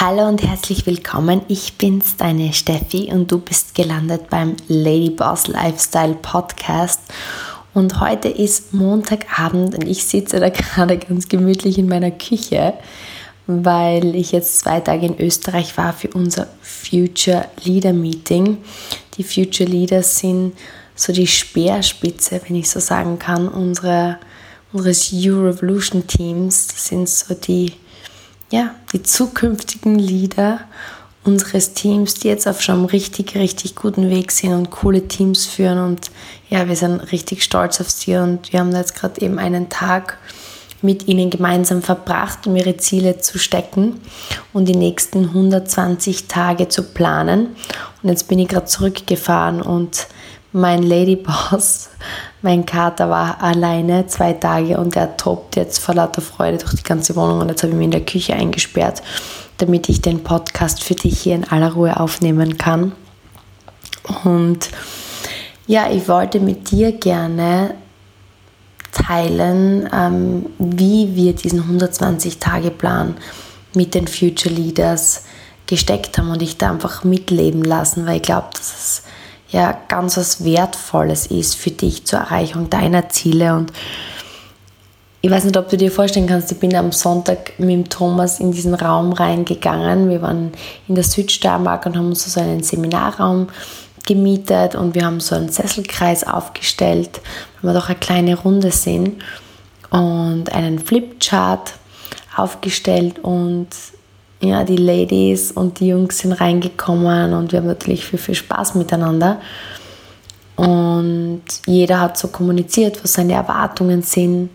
Hallo und herzlich willkommen. Ich bin's, deine Steffi, und du bist gelandet beim Lady Boss Lifestyle Podcast. Und heute ist Montagabend und ich sitze da gerade ganz gemütlich in meiner Küche, weil ich jetzt zwei Tage in Österreich war für unser Future Leader Meeting. Die Future Leaders sind so die Speerspitze, wenn ich so sagen kann, unsere, unseres U-Revolution Teams. Das sind so die ja, die zukünftigen Leader unseres Teams, die jetzt auf schon einem richtig, richtig guten Weg sind und coole Teams führen. Und ja, wir sind richtig stolz auf sie und wir haben jetzt gerade eben einen Tag mit ihnen gemeinsam verbracht, um ihre Ziele zu stecken und die nächsten 120 Tage zu planen. Und jetzt bin ich gerade zurückgefahren und mein Ladyboss mein Kater war alleine zwei Tage und er tobt jetzt vor lauter Freude durch die ganze Wohnung und jetzt habe ich mich in der Küche eingesperrt, damit ich den Podcast für dich hier in aller Ruhe aufnehmen kann. Und ja, ich wollte mit dir gerne teilen, ähm, wie wir diesen 120-Tage-Plan mit den Future Leaders gesteckt haben und ich da einfach mitleben lassen, weil ich glaube, dass es ja ganz was Wertvolles ist für dich zur Erreichung deiner Ziele. Und ich weiß nicht, ob du dir vorstellen kannst, ich bin am Sonntag mit dem Thomas in diesen Raum reingegangen. Wir waren in der Südsteiermark und haben uns so einen Seminarraum gemietet und wir haben so einen Sesselkreis aufgestellt, weil wir doch eine kleine Runde sind und einen Flipchart aufgestellt und ja, die Ladies und die Jungs sind reingekommen und wir haben natürlich viel, viel Spaß miteinander. Und jeder hat so kommuniziert, was seine Erwartungen sind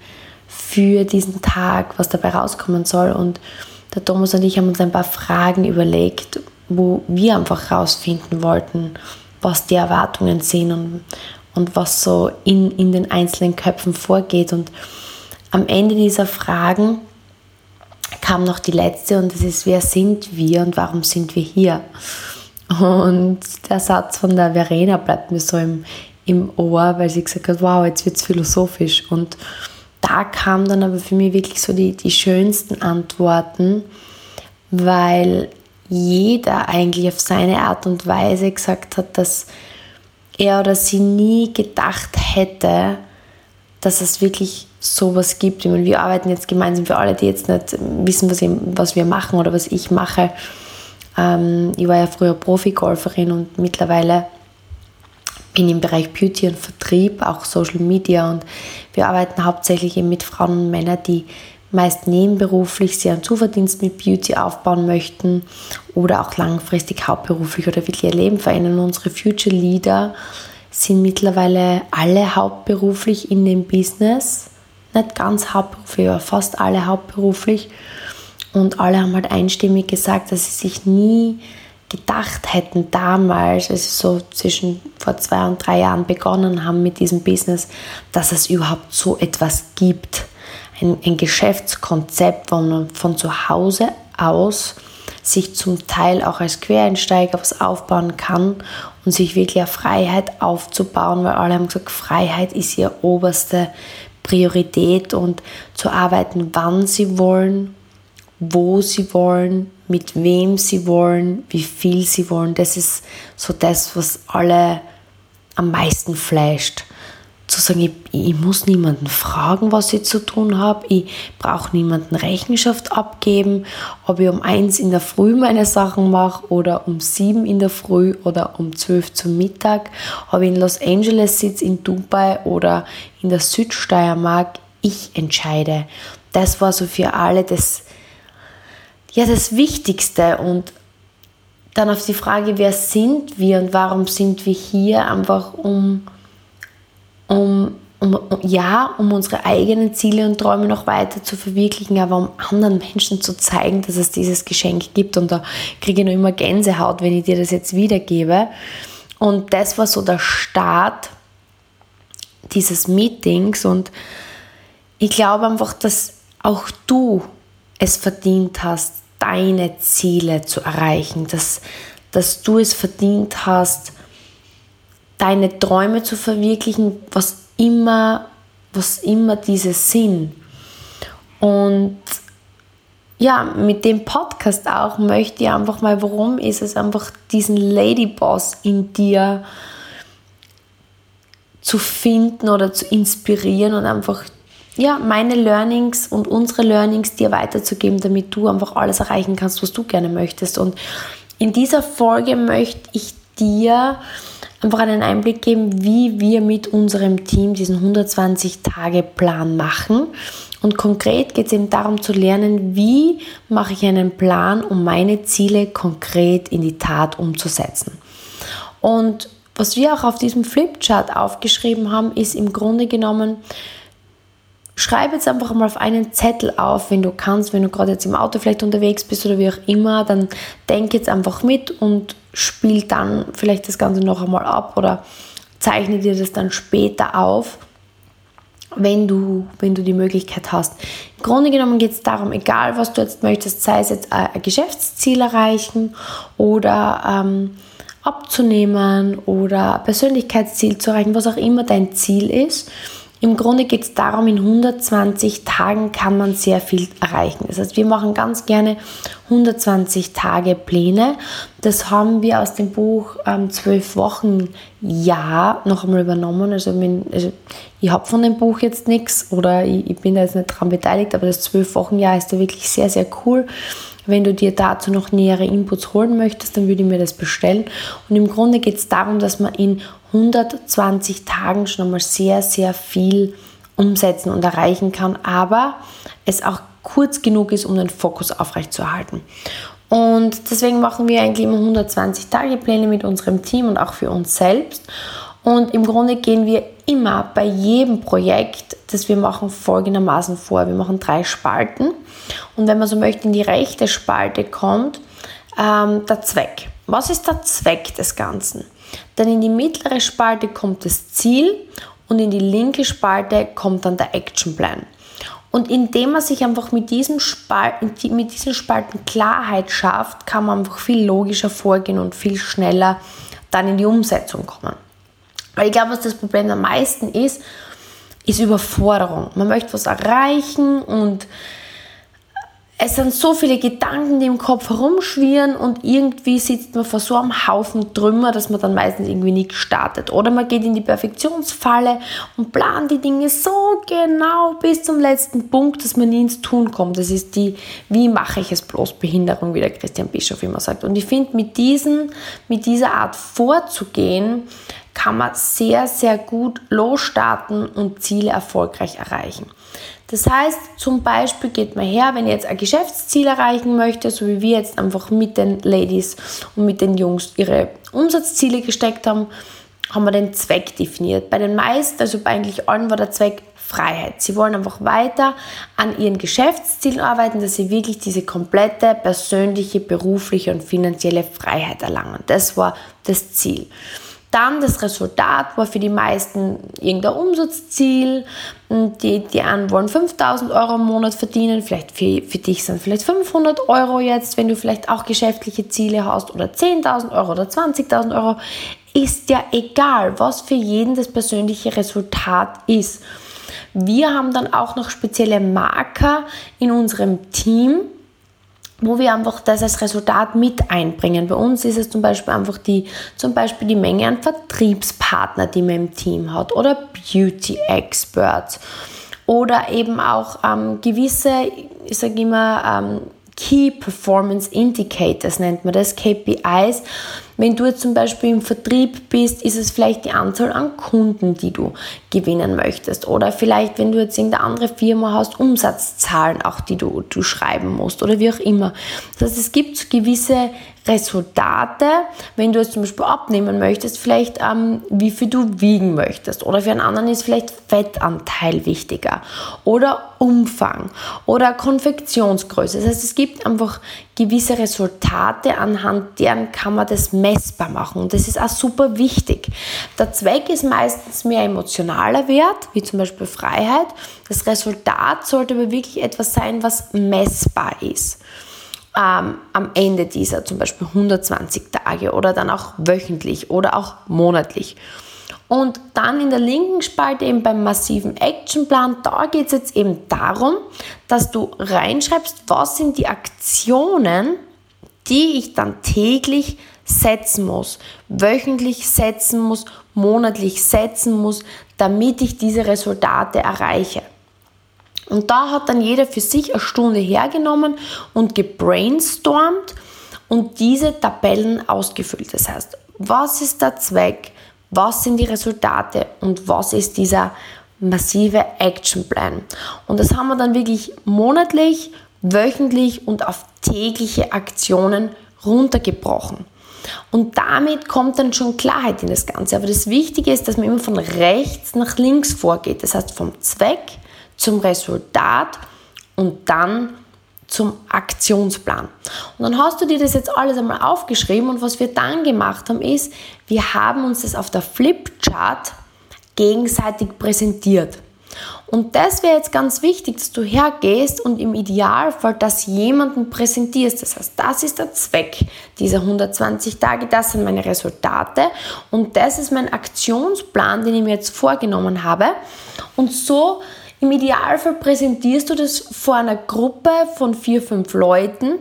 für diesen Tag, was dabei rauskommen soll. Und der Thomas und ich haben uns ein paar Fragen überlegt, wo wir einfach rausfinden wollten, was die Erwartungen sind und, und was so in, in den einzelnen Köpfen vorgeht. Und am Ende dieser Fragen kam noch die letzte und das ist, wer sind wir und warum sind wir hier? Und der Satz von der Verena bleibt mir so im, im Ohr, weil sie gesagt hat, wow, jetzt wird es philosophisch. Und da kamen dann aber für mich wirklich so die, die schönsten Antworten, weil jeder eigentlich auf seine Art und Weise gesagt hat, dass er oder sie nie gedacht hätte, dass es wirklich sowas gibt. Ich meine, wir arbeiten jetzt gemeinsam für alle, die jetzt nicht wissen, was, ich, was wir machen oder was ich mache. Ähm, ich war ja früher Profi-Golferin und mittlerweile bin ich im Bereich Beauty und Vertrieb, auch Social Media und wir arbeiten hauptsächlich eben mit Frauen und Männern, die meist nebenberuflich sich einen Zuverdienst mit Beauty aufbauen möchten oder auch langfristig hauptberuflich oder wirklich ihr Leben verändern. Unsere Future Leader sind mittlerweile alle hauptberuflich in dem Business nicht ganz hauptberuflich, aber fast alle hauptberuflich. Und alle haben halt einstimmig gesagt, dass sie sich nie gedacht hätten damals, als sie so zwischen vor zwei und drei Jahren begonnen haben mit diesem Business, dass es überhaupt so etwas gibt. Ein, ein Geschäftskonzept, wo man von zu Hause aus sich zum Teil auch als Quereinsteiger was aufbauen kann und sich wirklich eine Freiheit aufzubauen, weil alle haben gesagt, Freiheit ist ihr oberste Priorität und zu arbeiten, wann sie wollen, wo sie wollen, mit wem sie wollen, wie viel sie wollen. Das ist so das, was alle am meisten flasht zu sagen, ich, ich, muss niemanden fragen, was ich zu tun habe, ich brauche niemanden Rechenschaft abgeben, ob ich um eins in der Früh meine Sachen mache oder um sieben in der Früh oder um zwölf zum Mittag, ob ich in Los Angeles sitze, in Dubai oder in der Südsteiermark, ich entscheide. Das war so für alle das, ja, das Wichtigste. Und dann auf die Frage, wer sind wir und warum sind wir hier, einfach um um, um, ja, um unsere eigenen Ziele und Träume noch weiter zu verwirklichen, aber um anderen Menschen zu zeigen, dass es dieses Geschenk gibt. Und da kriege ich noch immer Gänsehaut, wenn ich dir das jetzt wiedergebe. Und das war so der Start dieses Meetings. Und ich glaube einfach, dass auch du es verdient hast, deine Ziele zu erreichen, dass, dass du es verdient hast, deine Träume zu verwirklichen, was immer, was immer diese sind. Und ja, mit dem Podcast auch möchte ich einfach mal, warum ist es einfach diesen Ladyboss in dir zu finden oder zu inspirieren und einfach ja, meine Learnings und unsere Learnings dir weiterzugeben, damit du einfach alles erreichen kannst, was du gerne möchtest. Und in dieser Folge möchte ich dir einfach einen Einblick geben, wie wir mit unserem Team diesen 120-Tage-Plan machen. Und konkret geht es eben darum zu lernen, wie mache ich einen Plan, um meine Ziele konkret in die Tat umzusetzen. Und was wir auch auf diesem Flipchart aufgeschrieben haben, ist im Grunde genommen, schreib jetzt einfach mal auf einen Zettel auf, wenn du kannst, wenn du gerade jetzt im Auto vielleicht unterwegs bist oder wie auch immer, dann denk jetzt einfach mit und spiel dann vielleicht das Ganze noch einmal ab oder zeichne dir das dann später auf, wenn du, wenn du die Möglichkeit hast. Im Grunde genommen geht es darum, egal was du jetzt möchtest, sei es jetzt ein Geschäftsziel erreichen oder ähm, abzunehmen oder ein Persönlichkeitsziel zu erreichen, was auch immer dein Ziel ist im Grunde geht es darum, in 120 Tagen kann man sehr viel erreichen. Das heißt, wir machen ganz gerne 120 Tage Pläne. Das haben wir aus dem Buch ähm, 12 Wochen Ja noch einmal übernommen. Also, wenn, also ich habe von dem Buch jetzt nichts oder ich, ich, bin da jetzt nicht dran beteiligt, aber das 12 Wochen Ja ist da wirklich sehr, sehr cool. Wenn du dir dazu noch nähere Inputs holen möchtest, dann würde ich mir das bestellen. Und im Grunde geht es darum, dass man in 120 Tagen schon einmal sehr, sehr viel umsetzen und erreichen kann, aber es auch kurz genug ist, um den Fokus aufrechtzuerhalten. Und deswegen machen wir eigentlich immer 120 Tage Pläne mit unserem Team und auch für uns selbst. Und im Grunde gehen wir immer bei jedem Projekt, das wir machen, folgendermaßen vor. Wir machen drei Spalten. Und wenn man so möchte, in die rechte Spalte kommt ähm, der Zweck. Was ist der Zweck des Ganzen? Dann in die mittlere Spalte kommt das Ziel und in die linke Spalte kommt dann der Actionplan. Und indem man sich einfach mit, diesem Spalten, mit diesen Spalten Klarheit schafft, kann man einfach viel logischer vorgehen und viel schneller dann in die Umsetzung kommen. Weil ich glaube, was das Problem am meisten ist, ist Überforderung. Man möchte was erreichen und es sind so viele Gedanken, die im Kopf herumschwirren und irgendwie sitzt man vor so einem Haufen Trümmer, dass man dann meistens irgendwie nicht startet. Oder man geht in die Perfektionsfalle und plant die Dinge so genau bis zum letzten Punkt, dass man nie ins Tun kommt. Das ist die, wie mache ich es bloß, Behinderung, wie der Christian Bischof immer sagt. Und ich finde, mit, mit dieser Art vorzugehen, kann man sehr, sehr gut losstarten und Ziele erfolgreich erreichen. Das heißt, zum Beispiel geht man her, wenn ihr jetzt ein Geschäftsziel erreichen möchte, so wie wir jetzt einfach mit den Ladies und mit den Jungs ihre Umsatzziele gesteckt haben, haben wir den Zweck definiert. Bei den meisten, also bei eigentlich allen, war der Zweck Freiheit. Sie wollen einfach weiter an ihren Geschäftszielen arbeiten, dass sie wirklich diese komplette persönliche, berufliche und finanzielle Freiheit erlangen. Das war das Ziel. Dann das Resultat war für die meisten irgendein Umsatzziel. Die, die einen wollen 5000 Euro im Monat verdienen, vielleicht für, für dich sind vielleicht 500 Euro jetzt, wenn du vielleicht auch geschäftliche Ziele hast oder 10.000 Euro oder 20.000 Euro. Ist ja egal, was für jeden das persönliche Resultat ist. Wir haben dann auch noch spezielle Marker in unserem Team, wo wir einfach das als Resultat mit einbringen. Bei uns ist es zum Beispiel einfach die, zum Beispiel die Menge an Vertriebspartner, die man im Team hat oder Beauty Experts oder eben auch ähm, gewisse, ich sage immer, ähm, Key Performance Indicators nennt man das, KPIs, wenn du jetzt zum Beispiel im Vertrieb bist, ist es vielleicht die Anzahl an Kunden, die du gewinnen möchtest. Oder vielleicht, wenn du jetzt irgendeine andere Firma hast, Umsatzzahlen auch, die du, du schreiben musst oder wie auch immer. Das heißt, es gibt gewisse Resultate, wenn du jetzt zum Beispiel abnehmen möchtest, vielleicht ähm, wie viel du wiegen möchtest. Oder für einen anderen ist vielleicht Fettanteil wichtiger. Oder Umfang. Oder Konfektionsgröße. Das heißt, es gibt einfach gewisse Resultate, anhand deren kann man das messbar machen. Und das ist auch super wichtig. Der Zweck ist meistens mehr emotionaler Wert, wie zum Beispiel Freiheit. Das Resultat sollte aber wirklich etwas sein, was messbar ist. Ähm, am Ende dieser zum Beispiel 120 Tage oder dann auch wöchentlich oder auch monatlich. Und dann in der linken Spalte eben beim massiven Actionplan, da geht es jetzt eben darum, dass du reinschreibst, was sind die Aktionen, die ich dann täglich setzen muss, wöchentlich setzen muss, monatlich setzen muss, damit ich diese Resultate erreiche. Und da hat dann jeder für sich eine Stunde hergenommen und gebrainstormt und diese Tabellen ausgefüllt. Das heißt, was ist der Zweck, was sind die Resultate und was ist dieser massive Actionplan. Und das haben wir dann wirklich monatlich, wöchentlich und auf tägliche Aktionen runtergebrochen. Und damit kommt dann schon Klarheit in das Ganze. Aber das Wichtige ist, dass man immer von rechts nach links vorgeht. Das heißt vom Zweck zum Resultat und dann zum Aktionsplan. Und dann hast du dir das jetzt alles einmal aufgeschrieben und was wir dann gemacht haben ist, wir haben uns das auf der Flipchart gegenseitig präsentiert. Und das wäre jetzt ganz wichtig, dass du hergehst und im Idealfall das jemandem präsentierst. Das heißt, das ist der Zweck dieser 120 Tage, das sind meine Resultate und das ist mein Aktionsplan, den ich mir jetzt vorgenommen habe. Und so im Idealfall präsentierst du das vor einer Gruppe von vier, fünf Leuten,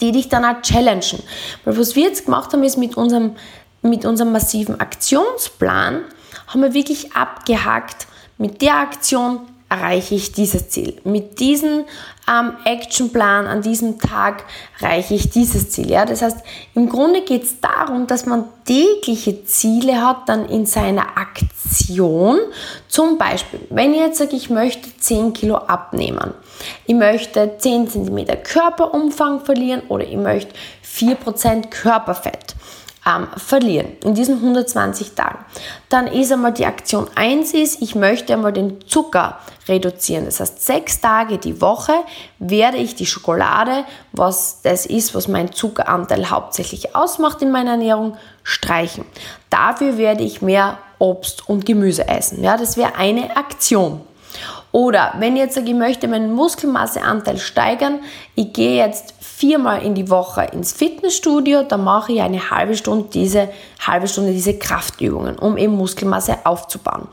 die dich dann auch challengen. Weil was wir jetzt gemacht haben, ist mit unserem, mit unserem massiven Aktionsplan, haben wir wirklich abgehakt, mit der Aktion erreiche ich dieses Ziel. Mit diesem ähm, Actionplan an diesem Tag erreiche ich dieses Ziel. Ja? Das heißt, im Grunde geht es darum, dass man tägliche Ziele hat dann in seiner Aktion. Zum Beispiel, wenn ich jetzt sage, ich möchte 10 Kilo abnehmen, ich möchte 10 cm Körperumfang verlieren oder ich möchte 4% Körperfett ähm, verlieren in diesen 120 Tagen. Dann ist einmal die Aktion 1 ist, ich möchte einmal den Zucker reduzieren. Das heißt, sechs Tage die Woche werde ich die Schokolade, was das ist, was mein Zuckeranteil hauptsächlich ausmacht in meiner Ernährung, streichen. Dafür werde ich mehr Obst und Gemüse essen. Ja, das wäre eine Aktion. Oder wenn ich jetzt sage, ich möchte meinen Muskelmasseanteil steigern, ich gehe jetzt viermal in die Woche ins Fitnessstudio, dann mache ich eine halbe Stunde diese halbe Stunde diese Kraftübungen, um eben Muskelmasse aufzubauen.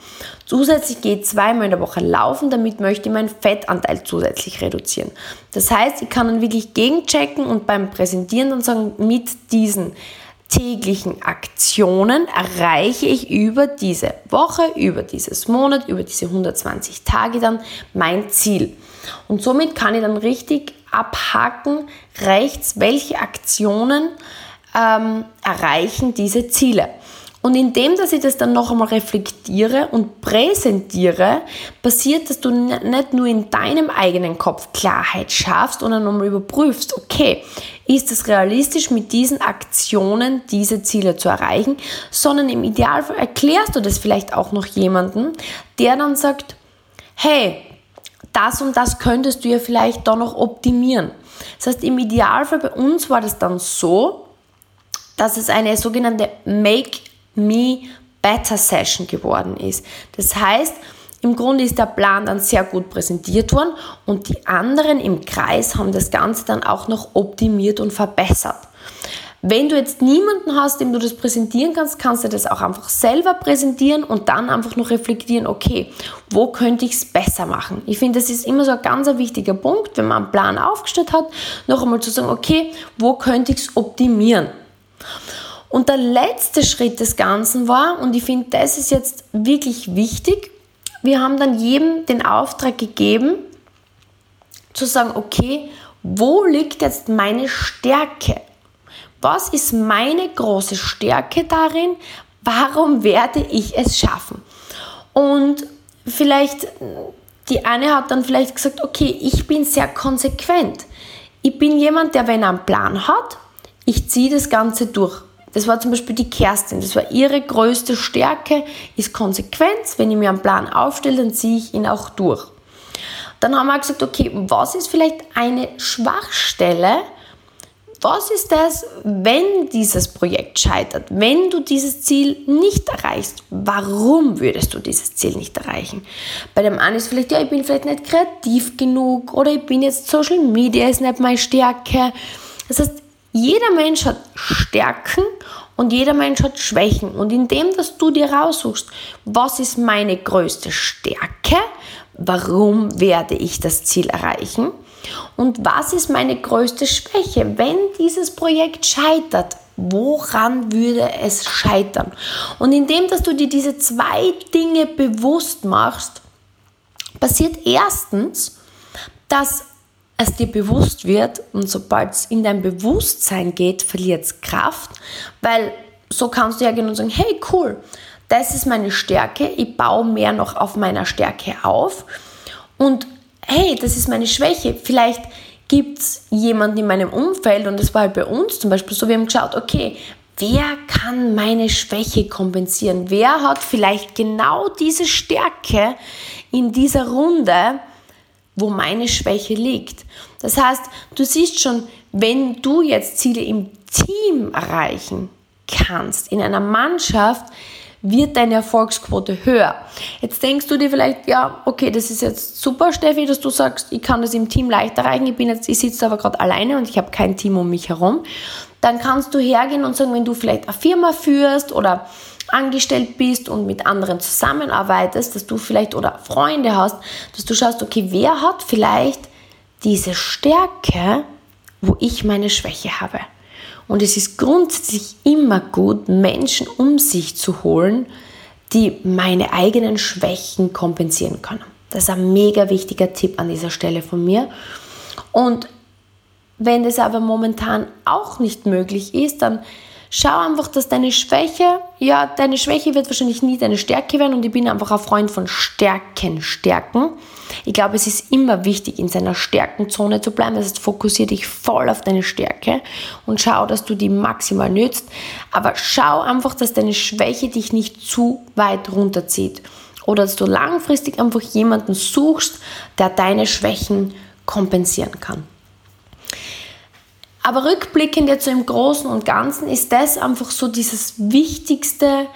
Zusätzlich gehe ich zweimal in der Woche laufen, damit möchte ich meinen Fettanteil zusätzlich reduzieren. Das heißt, ich kann dann wirklich gegenchecken und beim Präsentieren dann sagen, mit diesen täglichen Aktionen erreiche ich über diese Woche, über dieses Monat, über diese 120 Tage dann mein Ziel. Und somit kann ich dann richtig abhaken, rechts, welche Aktionen ähm, erreichen diese Ziele. Und indem, dass ich das dann noch einmal reflektiere und präsentiere, passiert, dass du nicht nur in deinem eigenen Kopf Klarheit schaffst und dann nochmal überprüfst, okay, ist es realistisch, mit diesen Aktionen diese Ziele zu erreichen, sondern im Idealfall erklärst du das vielleicht auch noch jemandem, der dann sagt, hey, das und das könntest du ja vielleicht da noch optimieren. Das heißt, im Idealfall bei uns war das dann so, dass es eine sogenannte Make Me Better Session geworden ist. Das heißt, im Grunde ist der Plan dann sehr gut präsentiert worden und die anderen im Kreis haben das Ganze dann auch noch optimiert und verbessert. Wenn du jetzt niemanden hast, dem du das präsentieren kannst, kannst du das auch einfach selber präsentieren und dann einfach noch reflektieren, okay, wo könnte ich es besser machen? Ich finde, das ist immer so ein ganz wichtiger Punkt, wenn man einen Plan aufgestellt hat, noch einmal zu sagen, okay, wo könnte ich es optimieren? Und der letzte Schritt des Ganzen war, und ich finde, das ist jetzt wirklich wichtig, wir haben dann jedem den Auftrag gegeben, zu sagen, okay, wo liegt jetzt meine Stärke? Was ist meine große Stärke darin? Warum werde ich es schaffen? Und vielleicht, die eine hat dann vielleicht gesagt, okay, ich bin sehr konsequent. Ich bin jemand, der, wenn er einen Plan hat, ich ziehe das Ganze durch. Das war zum Beispiel die Kerstin. Das war ihre größte Stärke, ist Konsequenz. Wenn ich mir einen Plan aufstelle, dann ziehe ich ihn auch durch. Dann haben wir gesagt, okay, was ist vielleicht eine Schwachstelle? Was ist das, wenn dieses Projekt scheitert? Wenn du dieses Ziel nicht erreichst, warum würdest du dieses Ziel nicht erreichen? Bei dem einen ist vielleicht, ja, ich bin vielleicht nicht kreativ genug oder ich bin jetzt Social Media ist nicht meine Stärke. Das heißt, jeder Mensch hat Stärken Und jeder Mensch hat Schwächen. Und indem, dass du dir raussuchst, was ist meine größte Stärke, warum werde ich das Ziel erreichen und was ist meine größte Schwäche, wenn dieses Projekt scheitert, woran würde es scheitern? Und indem, dass du dir diese zwei Dinge bewusst machst, passiert erstens, dass es dir bewusst wird und sobald es in dein Bewusstsein geht, verliert es Kraft, weil so kannst du ja gehen und sagen, hey cool, das ist meine Stärke, ich baue mehr noch auf meiner Stärke auf und hey, das ist meine Schwäche, vielleicht gibt es jemanden in meinem Umfeld und das war halt bei uns zum Beispiel so, wir haben geschaut, okay, wer kann meine Schwäche kompensieren? Wer hat vielleicht genau diese Stärke in dieser Runde, wo meine Schwäche liegt? Das heißt, du siehst schon, wenn du jetzt Ziele im Team erreichen kannst, in einer Mannschaft, wird deine Erfolgsquote höher. Jetzt denkst du dir vielleicht, ja, okay, das ist jetzt super, Steffi, dass du sagst, ich kann das im Team leicht erreichen, ich, bin jetzt, ich sitze aber gerade alleine und ich habe kein Team um mich herum. Dann kannst du hergehen und sagen, wenn du vielleicht eine Firma führst oder angestellt bist und mit anderen zusammenarbeitest, dass du vielleicht oder Freunde hast, dass du schaust, okay, wer hat vielleicht diese Stärke, wo ich meine Schwäche habe. Und es ist grundsätzlich immer gut, Menschen um sich zu holen, die meine eigenen Schwächen kompensieren können. Das ist ein mega wichtiger Tipp an dieser Stelle von mir. Und wenn das aber momentan auch nicht möglich ist, dann Schau einfach, dass deine Schwäche, ja, deine Schwäche wird wahrscheinlich nie deine Stärke werden und ich bin einfach ein Freund von Stärken, Stärken. Ich glaube, es ist immer wichtig, in seiner Stärkenzone zu bleiben. Das heißt, fokussiere dich voll auf deine Stärke und schau, dass du die maximal nützt. Aber schau einfach, dass deine Schwäche dich nicht zu weit runterzieht. Oder dass du langfristig einfach jemanden suchst, der deine Schwächen kompensieren kann. Aber rückblickend jetzt so im Großen und Ganzen ist das einfach so dieses wichtigste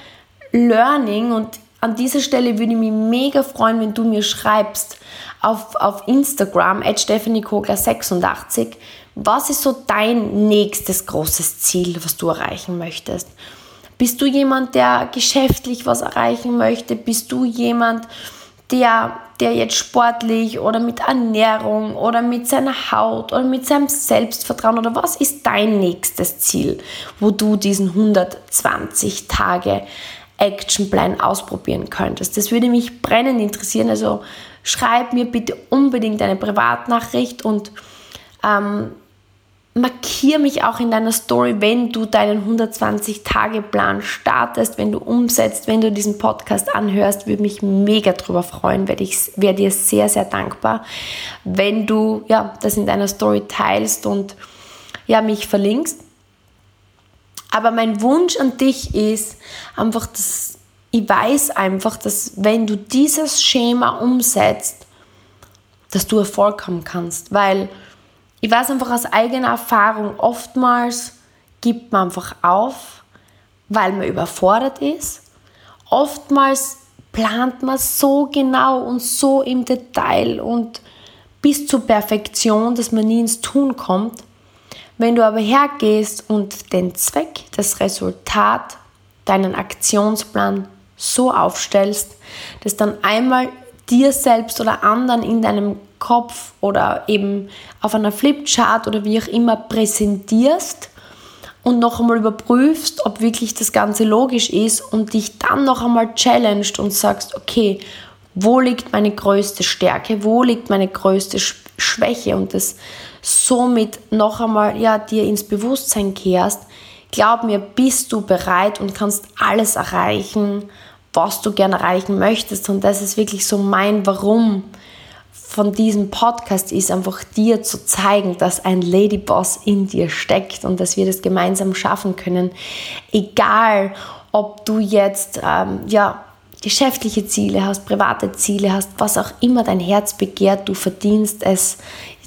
Learning und an dieser Stelle würde ich mich mega freuen, wenn du mir schreibst auf, auf Instagram, at stephaniekogler86, was ist so dein nächstes großes Ziel, was du erreichen möchtest? Bist du jemand, der geschäftlich was erreichen möchte? Bist du jemand, der, der jetzt sportlich oder mit Ernährung oder mit seiner Haut oder mit seinem Selbstvertrauen oder was ist dein nächstes Ziel, wo du diesen 120 Tage Actionplan ausprobieren könntest? Das würde mich brennend interessieren. Also schreib mir bitte unbedingt eine Privatnachricht und ähm, markiere mich auch in deiner Story, wenn du deinen 120-Tage-Plan startest, wenn du umsetzt, wenn du diesen Podcast anhörst, würde mich mega drüber freuen, wäre dir sehr sehr dankbar, wenn du ja das in deiner Story teilst und ja mich verlinkst. Aber mein Wunsch an dich ist einfach, dass ich weiß einfach, dass wenn du dieses Schema umsetzt, dass du Erfolg haben kannst, weil ich weiß einfach aus eigener Erfahrung, oftmals gibt man einfach auf, weil man überfordert ist. Oftmals plant man so genau und so im Detail und bis zur Perfektion, dass man nie ins Tun kommt. Wenn du aber hergehst und den Zweck, das Resultat, deinen Aktionsplan so aufstellst, dass dann einmal dir selbst oder anderen in deinem Kopf oder eben auf einer Flipchart oder wie auch immer präsentierst und noch einmal überprüfst, ob wirklich das Ganze logisch ist und dich dann noch einmal challenged und sagst, okay, wo liegt meine größte Stärke, wo liegt meine größte Schwäche und das somit noch einmal ja, dir ins Bewusstsein kehrst, glaub mir, bist du bereit und kannst alles erreichen, was du gerne erreichen möchtest. Und das ist wirklich so mein Warum von diesem Podcast ist einfach dir zu zeigen, dass ein Ladyboss in dir steckt und dass wir das gemeinsam schaffen können. Egal, ob du jetzt ähm, ja, geschäftliche Ziele hast, private Ziele hast, was auch immer dein Herz begehrt, du verdienst es,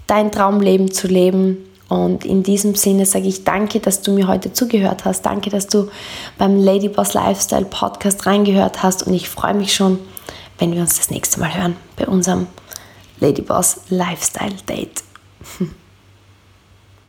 dein Traumleben zu leben. Und in diesem Sinne sage ich danke, dass du mir heute zugehört hast. Danke, dass du beim Ladyboss Lifestyle Podcast reingehört hast. Und ich freue mich schon, wenn wir uns das nächste Mal hören bei unserem Ladyboss Lifestyle Date.